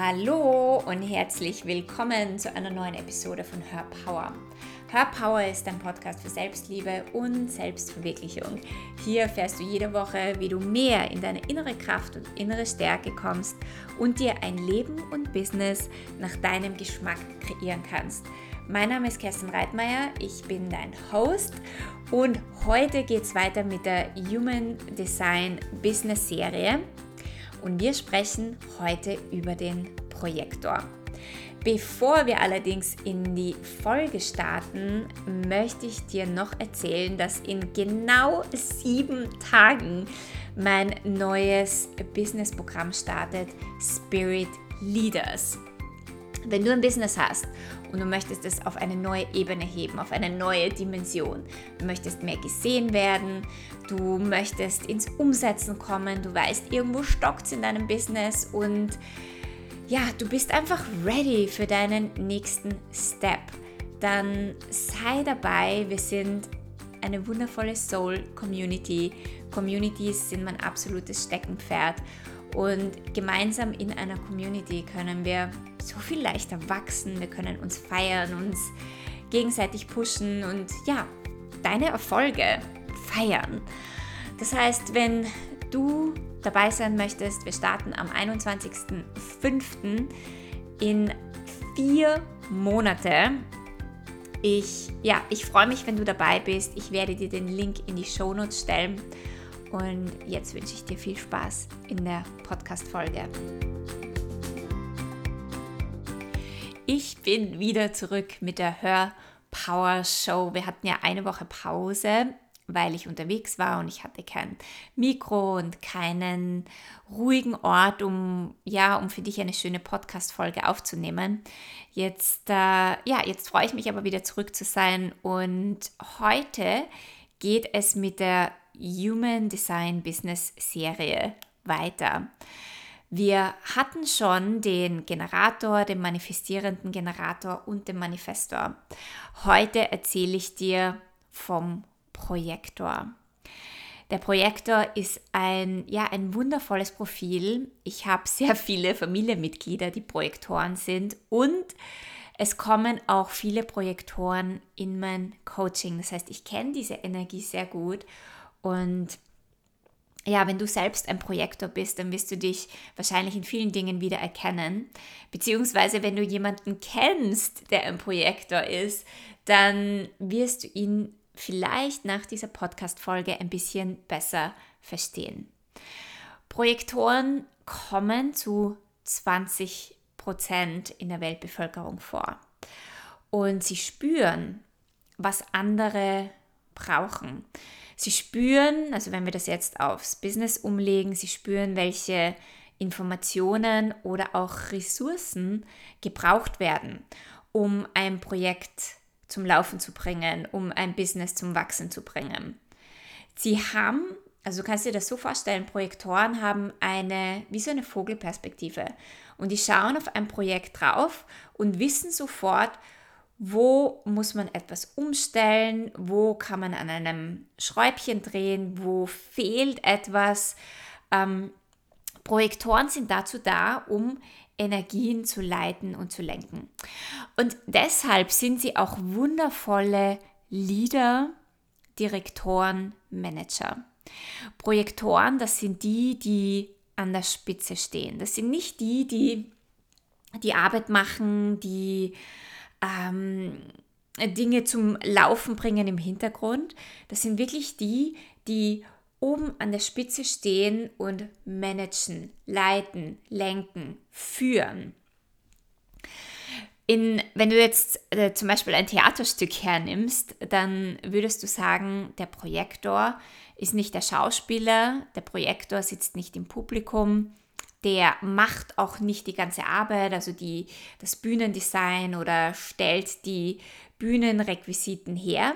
Hallo und herzlich willkommen zu einer neuen Episode von Her Power. Her Power ist ein Podcast für Selbstliebe und Selbstverwirklichung. Hier erfährst du jede Woche, wie du mehr in deine innere Kraft und innere Stärke kommst und dir ein Leben und Business nach deinem Geschmack kreieren kannst. Mein Name ist Kerstin Reitmeier, ich bin dein Host und heute geht es weiter mit der Human Design Business Serie und wir sprechen heute über den Projektor. Bevor wir allerdings in die Folge starten, möchte ich dir noch erzählen, dass in genau sieben Tagen mein neues Businessprogramm startet, Spirit Leaders. Wenn du ein Business hast und du möchtest es auf eine neue Ebene heben, auf eine neue Dimension, du möchtest mehr gesehen werden, du möchtest ins Umsetzen kommen, du weißt, irgendwo stockt es in deinem Business und ja, du bist einfach ready für deinen nächsten Step, dann sei dabei. Wir sind eine wundervolle Soul Community. Communities sind mein absolutes Steckenpferd. Und gemeinsam in einer Community können wir so viel leichter wachsen, wir können uns feiern, uns gegenseitig pushen und ja, deine Erfolge feiern. Das heißt, wenn du dabei sein möchtest, wir starten am 21.05. in vier Monate. Ich, ja, ich freue mich, wenn du dabei bist. Ich werde dir den Link in die Shownotes stellen. Und jetzt wünsche ich dir viel Spaß in der Podcast-Folge. Ich bin wieder zurück mit der Hör Power Show. Wir hatten ja eine Woche Pause weil ich unterwegs war und ich hatte kein Mikro und keinen ruhigen Ort, um ja, um für dich eine schöne Podcast-Folge aufzunehmen. Jetzt, äh, ja, jetzt freue ich mich aber wieder zurück zu sein und heute geht es mit der Human Design Business Serie weiter. Wir hatten schon den Generator, den manifestierenden Generator und den Manifestor. Heute erzähle ich dir vom Projektor. Der Projektor ist ein, ja, ein wundervolles Profil. Ich habe sehr viele Familienmitglieder, die Projektoren sind und es kommen auch viele Projektoren in mein Coaching. Das heißt, ich kenne diese Energie sehr gut und ja, wenn du selbst ein Projektor bist, dann wirst du dich wahrscheinlich in vielen Dingen wieder erkennen. Beziehungsweise, wenn du jemanden kennst, der ein Projektor ist, dann wirst du ihn vielleicht nach dieser Podcast-Folge ein bisschen besser verstehen. Projektoren kommen zu 20 Prozent in der Weltbevölkerung vor. Und sie spüren, was andere brauchen. Sie spüren, also wenn wir das jetzt aufs Business umlegen, sie spüren, welche Informationen oder auch Ressourcen gebraucht werden, um ein Projekt zum Laufen zu bringen, um ein Business zum Wachsen zu bringen. Sie haben, also du kannst dir das so vorstellen, Projektoren haben eine, wie so eine Vogelperspektive und die schauen auf ein Projekt drauf und wissen sofort, wo muss man etwas umstellen, wo kann man an einem Schräubchen drehen, wo fehlt etwas. Ähm, Projektoren sind dazu da, um Energien zu leiten und zu lenken. Und deshalb sind sie auch wundervolle Leader, Direktoren, Manager. Projektoren, das sind die, die an der Spitze stehen. Das sind nicht die, die die Arbeit machen, die ähm, Dinge zum Laufen bringen im Hintergrund. Das sind wirklich die, die oben an der Spitze stehen und managen, leiten, lenken, führen. In, wenn du jetzt äh, zum Beispiel ein Theaterstück hernimmst, dann würdest du sagen, der Projektor ist nicht der Schauspieler, der Projektor sitzt nicht im Publikum, der macht auch nicht die ganze Arbeit, also die, das Bühnendesign oder stellt die Bühnenrequisiten her,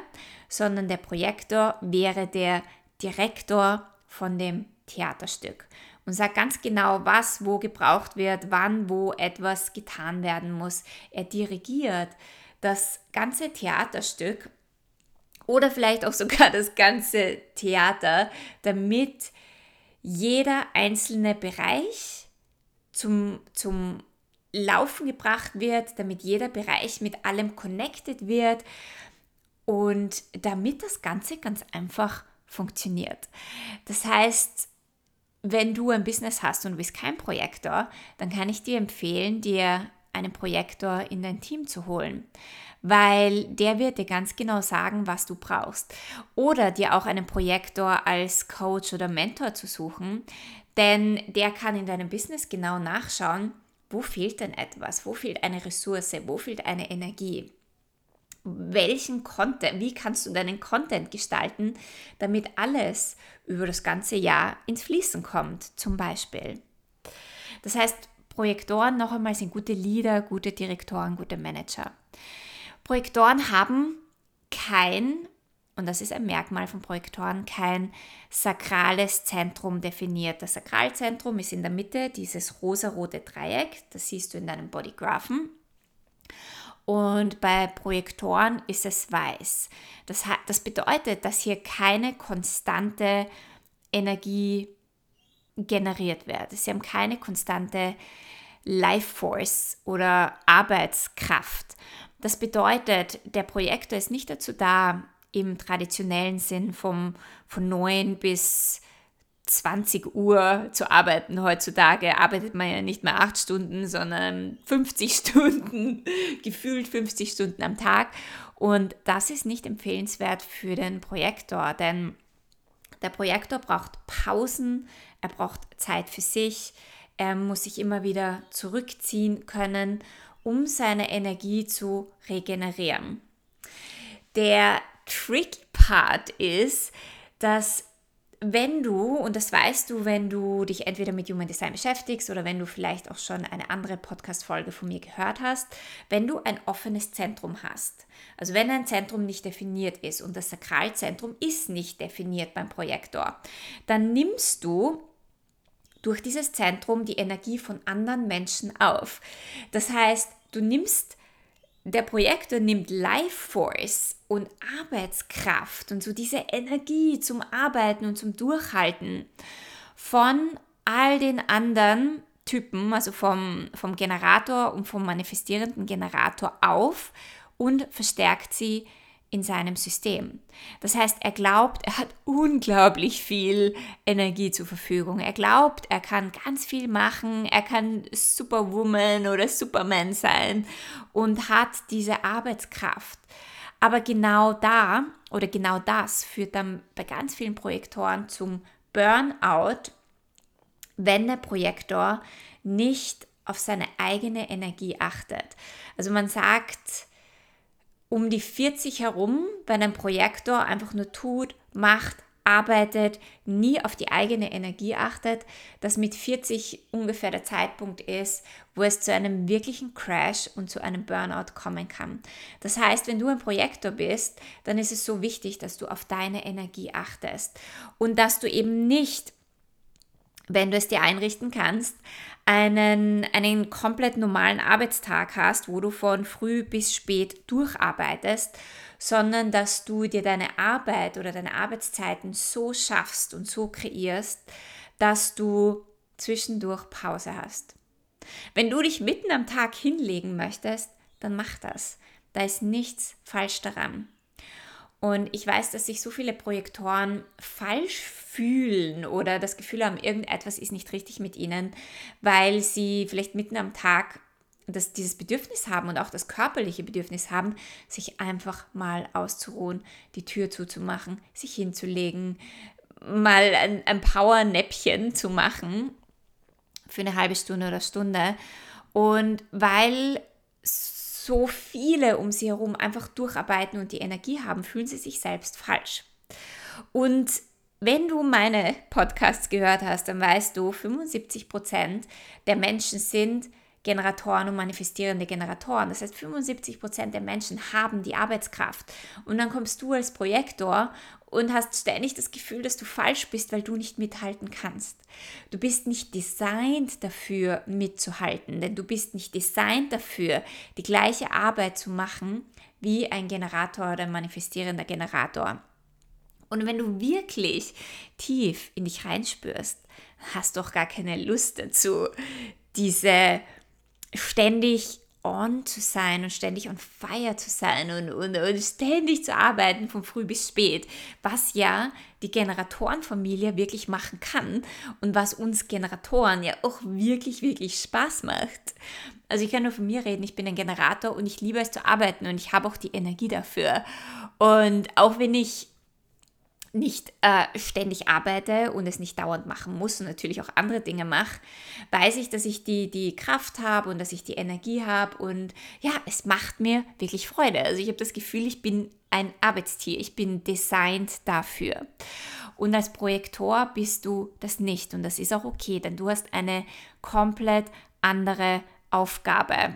sondern der Projektor wäre der Direktor von dem Theaterstück und sagt ganz genau, was wo gebraucht wird, wann wo etwas getan werden muss. Er dirigiert das ganze Theaterstück oder vielleicht auch sogar das ganze Theater, damit jeder einzelne Bereich zum, zum Laufen gebracht wird, damit jeder Bereich mit allem connected wird und damit das Ganze ganz einfach funktioniert. Das heißt, wenn du ein Business hast und du bist kein Projektor, dann kann ich dir empfehlen, dir einen Projektor in dein Team zu holen, weil der wird dir ganz genau sagen, was du brauchst. Oder dir auch einen Projektor als Coach oder Mentor zu suchen, denn der kann in deinem Business genau nachschauen, wo fehlt denn etwas, wo fehlt eine Ressource, wo fehlt eine Energie. Welchen Content, wie kannst du deinen Content gestalten, damit alles über das ganze Jahr ins Fließen kommt, zum Beispiel. Das heißt, Projektoren noch einmal sind gute Leader, gute Direktoren, gute Manager. Projektoren haben kein, und das ist ein Merkmal von Projektoren, kein sakrales Zentrum definiert. Das Sakralzentrum ist in der Mitte dieses rosarote Dreieck, das siehst du in deinem Bodygraphen. Und bei Projektoren ist es weiß. Das, das bedeutet, dass hier keine konstante Energie generiert wird. Sie haben keine konstante Life Force oder Arbeitskraft. Das bedeutet, der Projektor ist nicht dazu da, im traditionellen Sinn vom, von 9 bis 20 Uhr zu arbeiten. Heutzutage arbeitet man ja nicht mehr 8 Stunden, sondern 50 Stunden, gefühlt 50 Stunden am Tag. Und das ist nicht empfehlenswert für den Projektor, denn der Projektor braucht Pausen, er braucht Zeit für sich, er muss sich immer wieder zurückziehen können, um seine Energie zu regenerieren. Der tricky Part ist, dass wenn du, und das weißt du, wenn du dich entweder mit Human Design beschäftigst oder wenn du vielleicht auch schon eine andere Podcast-Folge von mir gehört hast, wenn du ein offenes Zentrum hast, also wenn ein Zentrum nicht definiert ist und das Sakralzentrum ist nicht definiert beim Projektor, dann nimmst du durch dieses Zentrum die Energie von anderen Menschen auf. Das heißt, du nimmst der Projektor nimmt Life Force und Arbeitskraft und so diese Energie zum Arbeiten und zum Durchhalten von all den anderen Typen, also vom, vom Generator und vom manifestierenden Generator auf und verstärkt sie in seinem System. Das heißt, er glaubt, er hat unglaublich viel Energie zur Verfügung. Er glaubt, er kann ganz viel machen, er kann Superwoman oder Superman sein und hat diese Arbeitskraft. Aber genau da oder genau das führt dann bei ganz vielen Projektoren zum Burnout, wenn der Projektor nicht auf seine eigene Energie achtet. Also man sagt, um die 40 herum, wenn ein Projektor einfach nur tut, macht, arbeitet, nie auf die eigene Energie achtet, dass mit 40 ungefähr der Zeitpunkt ist, wo es zu einem wirklichen Crash und zu einem Burnout kommen kann. Das heißt, wenn du ein Projektor bist, dann ist es so wichtig, dass du auf deine Energie achtest und dass du eben nicht wenn du es dir einrichten kannst, einen, einen komplett normalen Arbeitstag hast, wo du von früh bis spät durcharbeitest, sondern dass du dir deine Arbeit oder deine Arbeitszeiten so schaffst und so kreierst, dass du zwischendurch Pause hast. Wenn du dich mitten am Tag hinlegen möchtest, dann mach das. Da ist nichts falsch daran. Und ich weiß, dass sich so viele Projektoren falsch fühlen oder das Gefühl haben, irgendetwas ist nicht richtig mit ihnen, weil sie vielleicht mitten am Tag das, dieses Bedürfnis haben und auch das körperliche Bedürfnis haben, sich einfach mal auszuruhen, die Tür zuzumachen, sich hinzulegen, mal ein, ein Power-Näppchen zu machen für eine halbe Stunde oder Stunde. Und weil so viele um sie herum einfach durcharbeiten und die Energie haben, fühlen sie sich selbst falsch. Und wenn du meine Podcasts gehört hast, dann weißt du, 75 Prozent der Menschen sind Generatoren und manifestierende Generatoren. Das heißt, 75 Prozent der Menschen haben die Arbeitskraft. Und dann kommst du als Projektor und hast ständig das Gefühl, dass du falsch bist, weil du nicht mithalten kannst. Du bist nicht designt dafür mitzuhalten, denn du bist nicht designt dafür, die gleiche Arbeit zu machen wie ein Generator oder ein manifestierender Generator. Und wenn du wirklich tief in dich reinspürst, hast du auch gar keine Lust dazu, diese ständig on zu sein und ständig on fire zu sein und, und, und ständig zu arbeiten von früh bis spät, was ja die Generatorenfamilie wirklich machen kann und was uns Generatoren ja auch wirklich, wirklich Spaß macht. Also ich kann nur von mir reden, ich bin ein Generator und ich liebe es zu arbeiten und ich habe auch die Energie dafür. Und auch wenn ich nicht äh, ständig arbeite und es nicht dauernd machen muss und natürlich auch andere Dinge mache, weiß ich, dass ich die, die Kraft habe und dass ich die Energie habe und ja, es macht mir wirklich Freude. Also ich habe das Gefühl, ich bin ein Arbeitstier, ich bin designt dafür. Und als Projektor bist du das nicht und das ist auch okay, denn du hast eine komplett andere Aufgabe.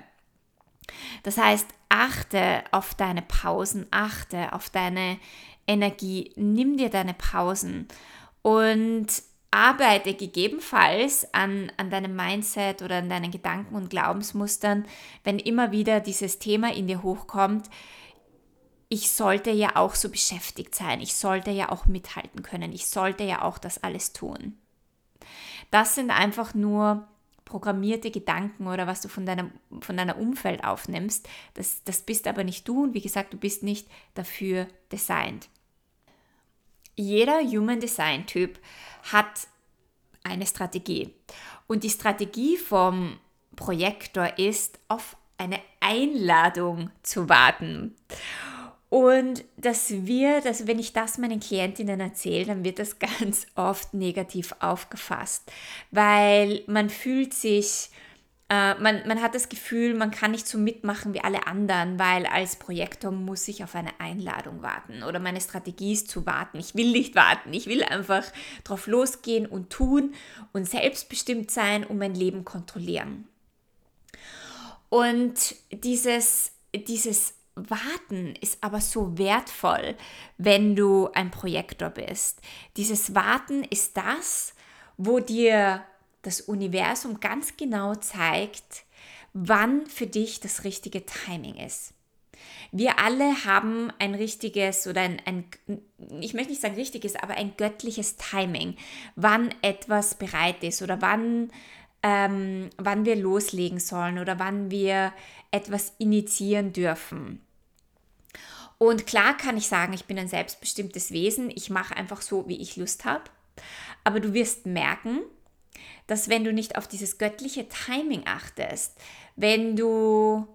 Das heißt, achte auf deine Pausen, achte auf deine Energie, nimm dir deine Pausen und arbeite gegebenenfalls an, an deinem Mindset oder an deinen Gedanken und Glaubensmustern, wenn immer wieder dieses Thema in dir hochkommt, ich sollte ja auch so beschäftigt sein, ich sollte ja auch mithalten können, ich sollte ja auch das alles tun. Das sind einfach nur programmierte Gedanken oder was du von deinem von deiner Umfeld aufnimmst. Das, das bist aber nicht du und wie gesagt, du bist nicht dafür designt jeder Human Design Typ hat eine Strategie. Und die Strategie vom Projektor ist, auf eine Einladung zu warten. Und das wird, also wenn ich das meinen Klientinnen erzähle, dann wird das ganz oft negativ aufgefasst, weil man fühlt sich äh, man, man hat das Gefühl, man kann nicht so mitmachen wie alle anderen, weil als Projektor muss ich auf eine Einladung warten oder meine Strategie ist zu warten. Ich will nicht warten, ich will einfach drauf losgehen und tun und selbstbestimmt sein und mein Leben kontrollieren. Und dieses, dieses Warten ist aber so wertvoll, wenn du ein Projektor bist. Dieses Warten ist das, wo dir das Universum ganz genau zeigt, wann für dich das richtige Timing ist. Wir alle haben ein richtiges oder ein, ein, ich möchte nicht sagen richtiges, aber ein göttliches Timing, wann etwas bereit ist oder wann, ähm, wann wir loslegen sollen oder wann wir etwas initiieren dürfen. Und klar kann ich sagen, ich bin ein selbstbestimmtes Wesen, ich mache einfach so, wie ich Lust habe. Aber du wirst merken, dass wenn du nicht auf dieses göttliche Timing achtest, wenn du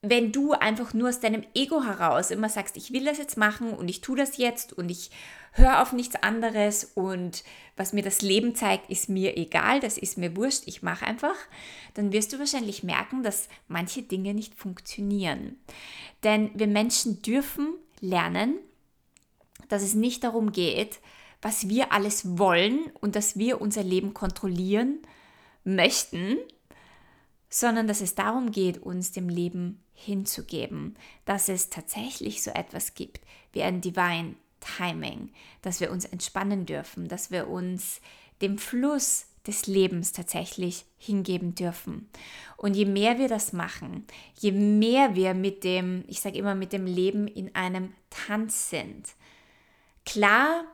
wenn du einfach nur aus deinem Ego heraus immer sagst, ich will das jetzt machen und ich tue das jetzt und ich höre auf nichts anderes und was mir das Leben zeigt, ist mir egal, das ist mir wurscht, ich mache einfach, dann wirst du wahrscheinlich merken, dass manche Dinge nicht funktionieren. Denn wir Menschen dürfen lernen, dass es nicht darum geht, was wir alles wollen und dass wir unser Leben kontrollieren möchten, sondern dass es darum geht, uns dem Leben hinzugeben, dass es tatsächlich so etwas gibt wie ein Divine Timing, dass wir uns entspannen dürfen, dass wir uns dem Fluss des Lebens tatsächlich hingeben dürfen. Und je mehr wir das machen, je mehr wir mit dem, ich sage immer, mit dem Leben in einem Tanz sind. Klar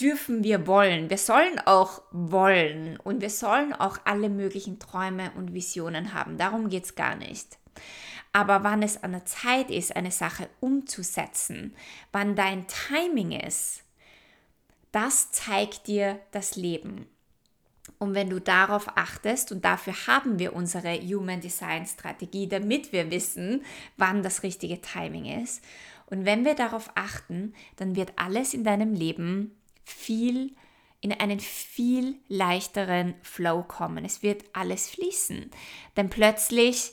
dürfen wir wollen. Wir sollen auch wollen und wir sollen auch alle möglichen Träume und Visionen haben. Darum geht es gar nicht. Aber wann es an der Zeit ist, eine Sache umzusetzen, wann dein Timing ist, das zeigt dir das Leben. Und wenn du darauf achtest, und dafür haben wir unsere Human Design Strategie, damit wir wissen, wann das richtige Timing ist. Und wenn wir darauf achten, dann wird alles in deinem Leben viel in einen viel leichteren Flow kommen. Es wird alles fließen. Denn plötzlich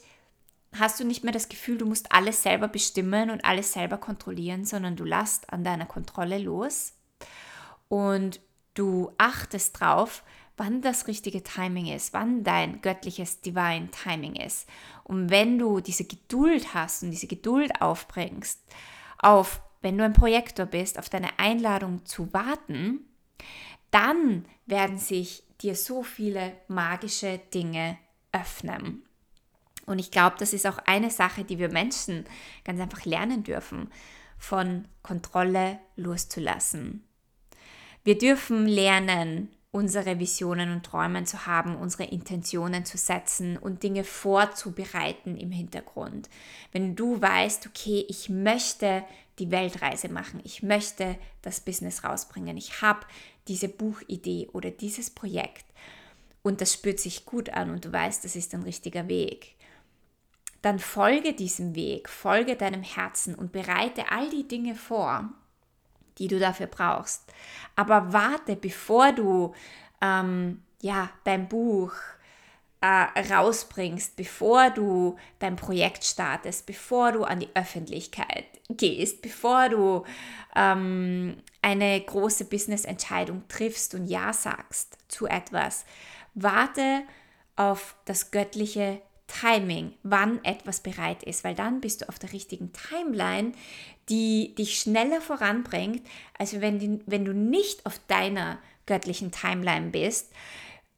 hast du nicht mehr das Gefühl, du musst alles selber bestimmen und alles selber kontrollieren, sondern du lässt an deiner Kontrolle los und du achtest drauf, wann das richtige Timing ist, wann dein göttliches Divine Timing ist. Und wenn du diese Geduld hast und diese Geduld aufbringst, auf wenn du ein Projektor bist, auf deine Einladung zu warten, dann werden sich dir so viele magische Dinge öffnen. Und ich glaube, das ist auch eine Sache, die wir Menschen ganz einfach lernen dürfen, von Kontrolle loszulassen. Wir dürfen lernen, unsere Visionen und Träumen zu haben, unsere Intentionen zu setzen und Dinge vorzubereiten im Hintergrund. Wenn du weißt, okay, ich möchte die Weltreise machen, ich möchte das Business rausbringen, ich habe diese Buchidee oder dieses Projekt. Und das spürt sich gut an und du weißt, das ist ein richtiger Weg, dann folge diesem Weg, folge deinem Herzen und bereite all die Dinge vor, die du dafür brauchst. Aber warte, bevor du ähm, ja, dein Buch äh, rausbringst, bevor du dein Projekt startest, bevor du an die Öffentlichkeit gehst, bevor du ähm, eine große Business-Entscheidung triffst und Ja sagst zu etwas. Warte auf das göttliche Timing, wann etwas bereit ist, weil dann bist du auf der richtigen Timeline, die dich schneller voranbringt, als wenn, wenn du nicht auf deiner göttlichen Timeline bist,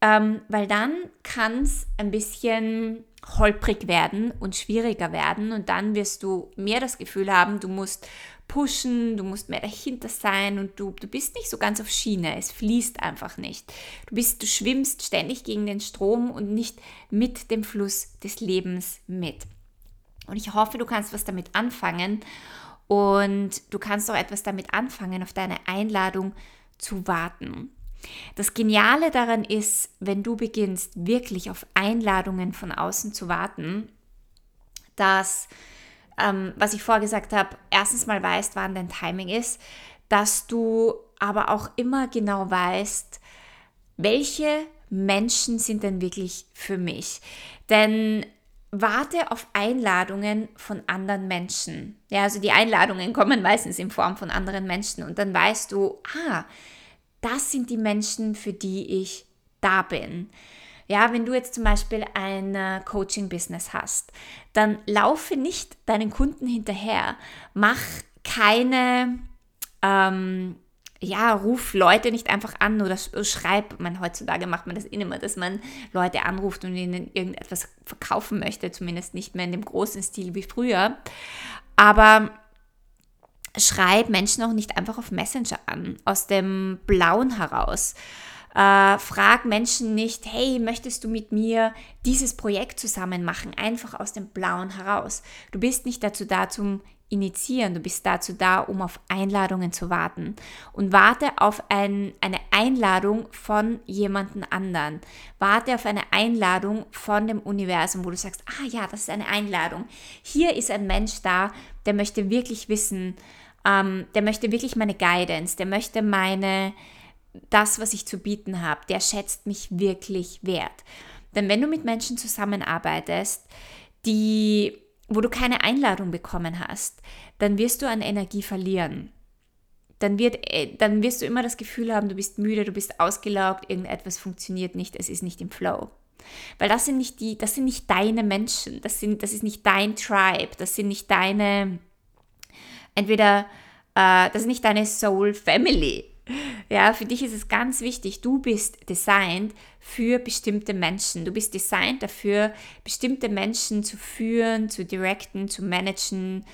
ähm, weil dann kann es ein bisschen holprig werden und schwieriger werden und dann wirst du mehr das Gefühl haben, du musst pushen, du musst mehr dahinter sein und du, du bist nicht so ganz auf Schiene, es fließt einfach nicht. Du bist, du schwimmst ständig gegen den Strom und nicht mit dem Fluss des Lebens mit. Und ich hoffe, du kannst was damit anfangen und du kannst auch etwas damit anfangen, auf deine Einladung zu warten. Das Geniale daran ist, wenn du beginnst, wirklich auf Einladungen von außen zu warten, dass ähm, was ich vorher gesagt habe, erstens mal weißt, wann dein Timing ist, dass du aber auch immer genau weißt, welche Menschen sind denn wirklich für mich. Denn warte auf Einladungen von anderen Menschen. Ja, also die Einladungen kommen meistens in Form von anderen Menschen und dann weißt du, ah, das sind die Menschen, für die ich da bin. Ja, wenn du jetzt zum Beispiel ein äh, Coaching-Business hast, dann laufe nicht deinen Kunden hinterher. Mach keine, ähm, ja, ruf Leute nicht einfach an oder schreib, man heutzutage macht man das immer, dass man Leute anruft und ihnen irgendetwas verkaufen möchte, zumindest nicht mehr in dem großen Stil wie früher. Aber schreib Menschen auch nicht einfach auf Messenger an, aus dem Blauen heraus. Äh, frag Menschen nicht, hey, möchtest du mit mir dieses Projekt zusammen machen? Einfach aus dem Blauen heraus. Du bist nicht dazu da zum Initiieren, du bist dazu da, um auf Einladungen zu warten. Und warte auf ein, eine Einladung von jemandem anderen. Warte auf eine Einladung von dem Universum, wo du sagst, ah ja, das ist eine Einladung. Hier ist ein Mensch da, der möchte wirklich wissen, ähm, der möchte wirklich meine Guidance, der möchte meine, das, was ich zu bieten habe, der schätzt mich wirklich wert. Denn wenn du mit Menschen zusammenarbeitest, die, wo du keine Einladung bekommen hast, dann wirst du an Energie verlieren. Dann, wird, äh, dann wirst du immer das Gefühl haben, du bist müde, du bist ausgelaugt, irgendetwas funktioniert nicht, es ist nicht im Flow. Weil das sind nicht die, das sind nicht deine Menschen, das, sind, das ist nicht dein Tribe, das sind nicht deine, entweder, äh, das ist nicht deine Soul Family. Ja, für dich ist es ganz wichtig, du bist designt für bestimmte Menschen. Du bist designt dafür, bestimmte Menschen zu führen, zu directen, zu managen,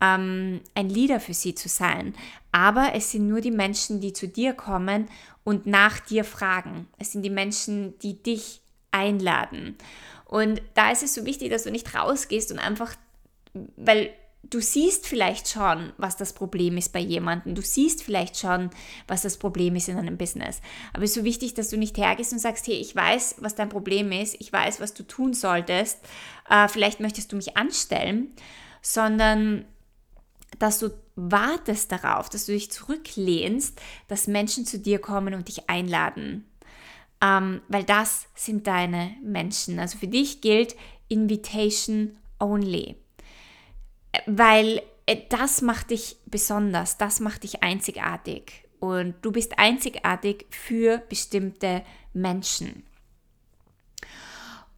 ähm, ein Leader für sie zu sein. Aber es sind nur die Menschen, die zu dir kommen und nach dir fragen. Es sind die Menschen, die dich einladen. Und da ist es so wichtig, dass du nicht rausgehst und einfach, weil du siehst vielleicht schon, was das Problem ist bei jemandem. Du siehst vielleicht schon, was das Problem ist in einem Business. Aber es ist so wichtig, dass du nicht hergehst und sagst, hey, ich weiß, was dein Problem ist, ich weiß, was du tun solltest, äh, vielleicht möchtest du mich anstellen, sondern dass du wartest darauf, dass du dich zurücklehnst, dass Menschen zu dir kommen und dich einladen. Ähm, weil das sind deine Menschen. Also für dich gilt Invitation only weil äh, das macht dich besonders, das macht dich einzigartig und du bist einzigartig für bestimmte Menschen.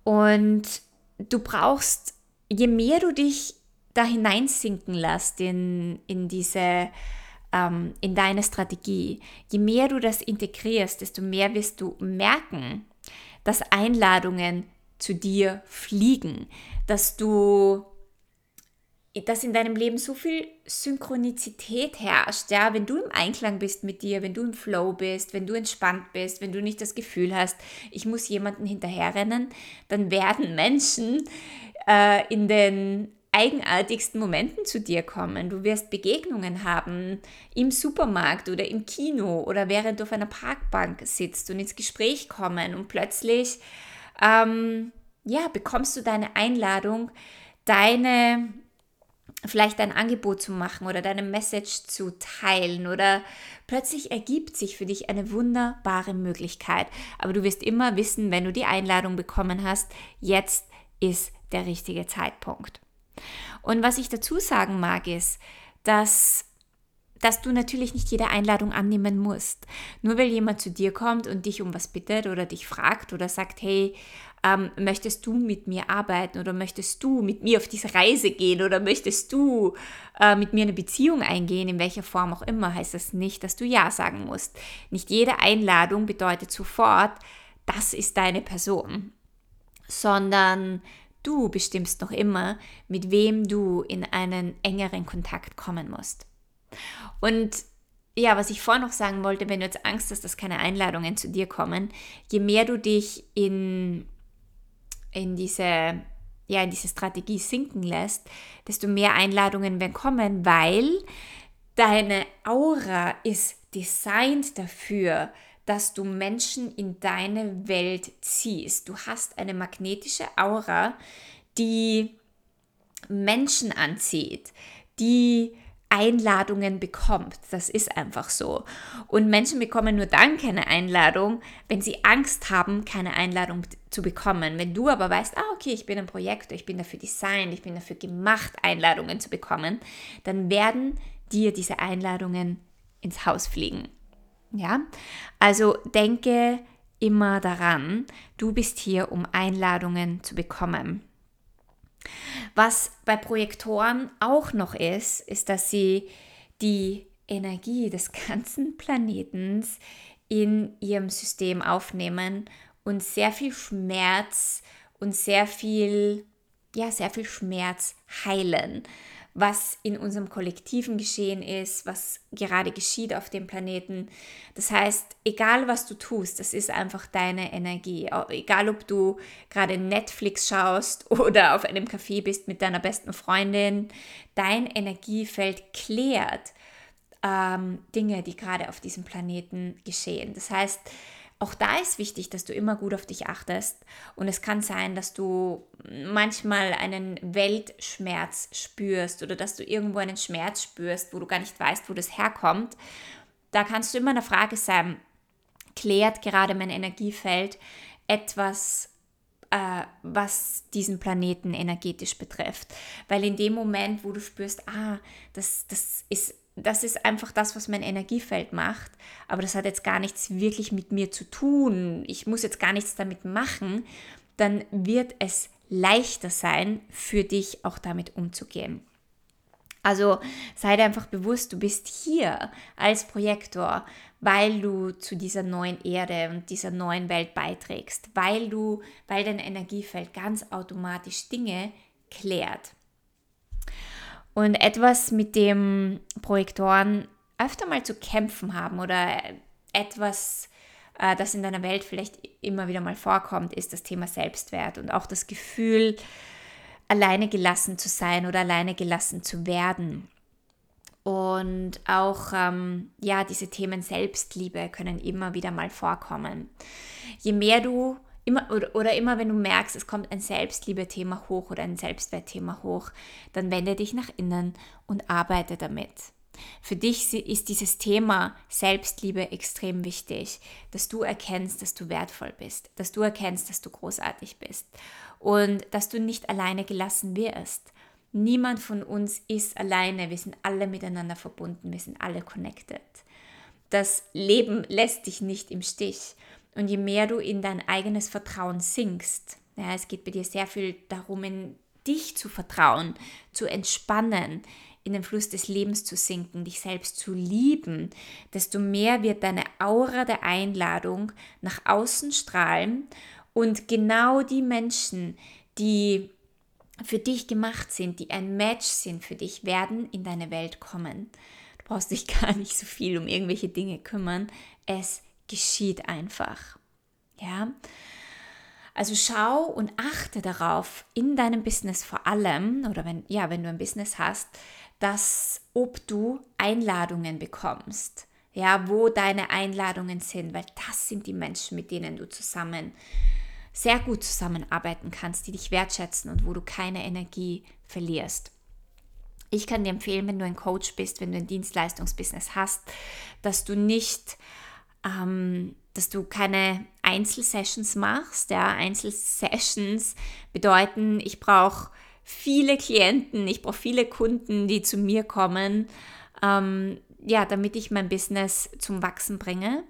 Und du brauchst, je mehr du dich da hineinsinken lässt in, in diese, ähm, in deine Strategie, je mehr du das integrierst, desto mehr wirst du merken, dass Einladungen zu dir fliegen, dass du dass in deinem Leben so viel Synchronizität herrscht, ja, wenn du im Einklang bist mit dir, wenn du im Flow bist, wenn du entspannt bist, wenn du nicht das Gefühl hast, ich muss jemanden hinterherrennen, dann werden Menschen äh, in den eigenartigsten Momenten zu dir kommen. Du wirst Begegnungen haben im Supermarkt oder im Kino oder während du auf einer Parkbank sitzt und ins Gespräch kommen und plötzlich ähm, ja, bekommst du deine Einladung, deine vielleicht ein Angebot zu machen oder deine Message zu teilen oder plötzlich ergibt sich für dich eine wunderbare Möglichkeit. Aber du wirst immer wissen, wenn du die Einladung bekommen hast, jetzt ist der richtige Zeitpunkt. Und was ich dazu sagen mag, ist, dass dass du natürlich nicht jede Einladung annehmen musst. Nur weil jemand zu dir kommt und dich um was bittet oder dich fragt oder sagt, hey, ähm, möchtest du mit mir arbeiten oder möchtest du mit mir auf diese Reise gehen oder möchtest du äh, mit mir eine Beziehung eingehen, in welcher Form auch immer, heißt das nicht, dass du Ja sagen musst. Nicht jede Einladung bedeutet sofort, das ist deine Person, sondern du bestimmst noch immer, mit wem du in einen engeren Kontakt kommen musst. Und ja, was ich vorher noch sagen wollte, wenn du jetzt Angst hast, dass keine Einladungen zu dir kommen, je mehr du dich in in diese, ja, in diese Strategie sinken lässt, desto mehr Einladungen werden kommen, weil deine Aura ist designt dafür, dass du Menschen in deine Welt ziehst. Du hast eine magnetische Aura, die Menschen anzieht, die Einladungen bekommt. Das ist einfach so. Und Menschen bekommen nur dann keine Einladung, wenn sie Angst haben, keine Einladung zu bekommen. Wenn du aber weißt, ah, okay, ich bin ein Projektor, ich bin dafür designt, ich bin dafür gemacht, Einladungen zu bekommen, dann werden dir diese Einladungen ins Haus fliegen. Ja? Also denke immer daran, du bist hier, um Einladungen zu bekommen. Was bei Projektoren auch noch ist, ist, dass sie die Energie des ganzen Planetens in ihrem System aufnehmen und sehr viel Schmerz und sehr viel, ja, sehr viel Schmerz heilen was in unserem kollektiven Geschehen ist, was gerade geschieht auf dem Planeten. Das heißt, egal was du tust, das ist einfach deine Energie. Egal ob du gerade Netflix schaust oder auf einem Café bist mit deiner besten Freundin, dein Energiefeld klärt ähm, Dinge, die gerade auf diesem Planeten geschehen. Das heißt, auch da ist wichtig, dass du immer gut auf dich achtest. Und es kann sein, dass du manchmal einen Weltschmerz spürst oder dass du irgendwo einen Schmerz spürst, wo du gar nicht weißt, wo das herkommt. Da kannst du immer eine Frage sein, klärt gerade mein Energiefeld etwas äh, was diesen Planeten energetisch betrifft. Weil in dem Moment, wo du spürst, ah, das, das ist das ist einfach das, was mein Energiefeld macht. Aber das hat jetzt gar nichts wirklich mit mir zu tun. Ich muss jetzt gar nichts damit machen. Dann wird es leichter sein, für dich auch damit umzugehen. Also sei dir einfach bewusst, du bist hier als Projektor, weil du zu dieser neuen Erde und dieser neuen Welt beiträgst, weil du, weil dein Energiefeld ganz automatisch Dinge klärt. Und etwas, mit dem Projektoren öfter mal zu kämpfen haben oder etwas, äh, das in deiner Welt vielleicht immer wieder mal vorkommt, ist das Thema Selbstwert und auch das Gefühl, alleine gelassen zu sein oder alleine gelassen zu werden. Und auch ähm, ja, diese Themen Selbstliebe können immer wieder mal vorkommen. Je mehr du immer oder, oder immer wenn du merkst, es kommt ein Selbstliebe-Thema hoch oder ein Selbstwert-Thema hoch, dann wende dich nach innen und arbeite damit. Für dich ist dieses Thema Selbstliebe extrem wichtig, dass du erkennst, dass du wertvoll bist, dass du erkennst, dass du großartig bist und dass du nicht alleine gelassen wirst. Niemand von uns ist alleine, wir sind alle miteinander verbunden, wir sind alle connected. Das Leben lässt dich nicht im Stich. Und je mehr du in dein eigenes Vertrauen sinkst, ja, es geht bei dir sehr viel darum, in dich zu vertrauen, zu entspannen, in den Fluss des Lebens zu sinken, dich selbst zu lieben, desto mehr wird deine Aura der Einladung nach außen strahlen und genau die Menschen, die für dich gemacht sind, die ein Match sind für dich, werden in deine Welt kommen. Du brauchst dich gar nicht so viel um irgendwelche Dinge kümmern. Es geschieht einfach. Ja. Also schau und achte darauf in deinem Business vor allem oder wenn ja, wenn du ein Business hast, dass ob du Einladungen bekommst. Ja, wo deine Einladungen sind, weil das sind die Menschen, mit denen du zusammen sehr gut zusammenarbeiten kannst, die dich wertschätzen und wo du keine Energie verlierst. Ich kann dir empfehlen, wenn du ein Coach bist, wenn du ein Dienstleistungsbusiness hast, dass du nicht, ähm, dass du keine Einzelsessions machst. Ja, Einzelsessions bedeuten, ich brauche viele Klienten, ich brauche viele Kunden, die zu mir kommen, ähm, ja, damit ich mein Business zum Wachsen bringe,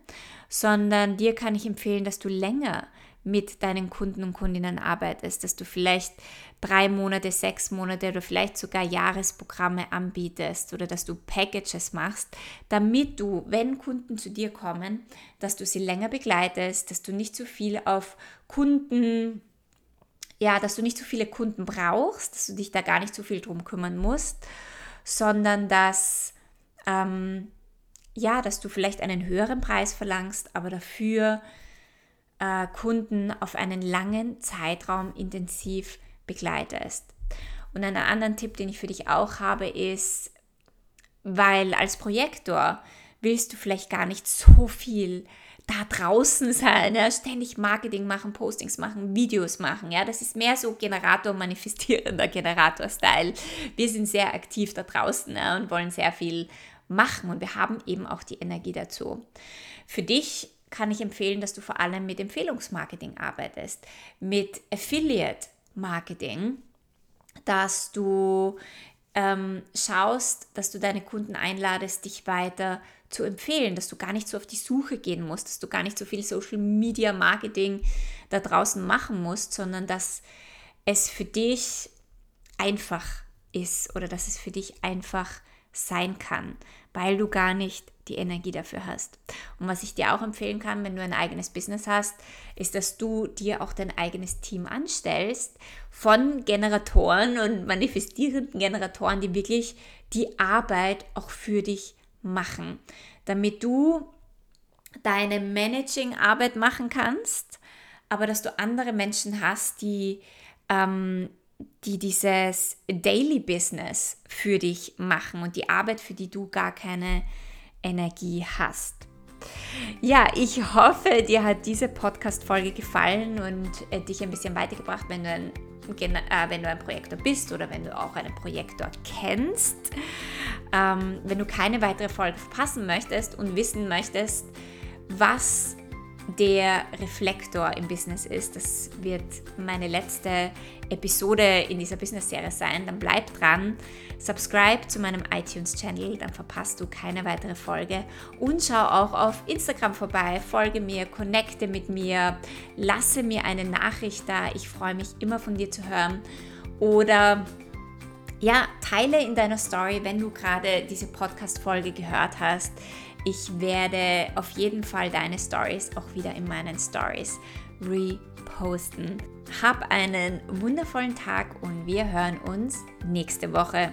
sondern dir kann ich empfehlen, dass du länger mit deinen Kunden und Kundinnen arbeitest, dass du vielleicht drei Monate, sechs Monate oder vielleicht sogar Jahresprogramme anbietest oder dass du Packages machst, damit du, wenn Kunden zu dir kommen, dass du sie länger begleitest, dass du nicht so viel auf Kunden, ja, dass du nicht so viele Kunden brauchst, dass du dich da gar nicht so viel drum kümmern musst, sondern dass, ähm, ja, dass du vielleicht einen höheren Preis verlangst, aber dafür äh, Kunden auf einen langen Zeitraum intensiv begleitest. Und einen anderen Tipp, den ich für dich auch habe, ist, weil als Projektor willst du vielleicht gar nicht so viel da draußen sein, ja, ständig Marketing machen, Postings machen, Videos machen. Ja, das ist mehr so Generator, manifestierender Generator-Style. Wir sind sehr aktiv da draußen ja, und wollen sehr viel machen und wir haben eben auch die Energie dazu. Für dich kann ich empfehlen, dass du vor allem mit Empfehlungsmarketing arbeitest, mit Affiliate Marketing, dass du ähm, schaust, dass du deine Kunden einladest, dich weiter zu empfehlen, dass du gar nicht so auf die Suche gehen musst, dass du gar nicht so viel Social Media Marketing da draußen machen musst, sondern dass es für dich einfach ist oder dass es für dich einfach sein kann, weil du gar nicht die Energie dafür hast. Und was ich dir auch empfehlen kann, wenn du ein eigenes Business hast, ist, dass du dir auch dein eigenes Team anstellst von Generatoren und manifestierenden Generatoren, die wirklich die Arbeit auch für dich machen, damit du deine Managing-Arbeit machen kannst, aber dass du andere Menschen hast, die ähm, die dieses Daily Business für dich machen und die Arbeit, für die du gar keine Energie hast. Ja, ich hoffe, dir hat diese Podcast-Folge gefallen und äh, dich ein bisschen weitergebracht, wenn du, ein, äh, wenn du ein Projektor bist oder wenn du auch einen Projektor kennst. Ähm, wenn du keine weitere Folge verpassen möchtest und wissen möchtest, was der Reflektor im Business ist. Das wird meine letzte Episode in dieser Business-Serie sein. Dann bleib dran, subscribe zu meinem iTunes-Channel, dann verpasst du keine weitere Folge. Und schau auch auf Instagram vorbei, folge mir, connecte mit mir, lasse mir eine Nachricht da. Ich freue mich immer von dir zu hören. Oder ja, teile in deiner Story, wenn du gerade diese Podcast-Folge gehört hast ich werde auf jeden Fall deine Stories auch wieder in meinen Stories reposten. Hab einen wundervollen Tag und wir hören uns nächste Woche.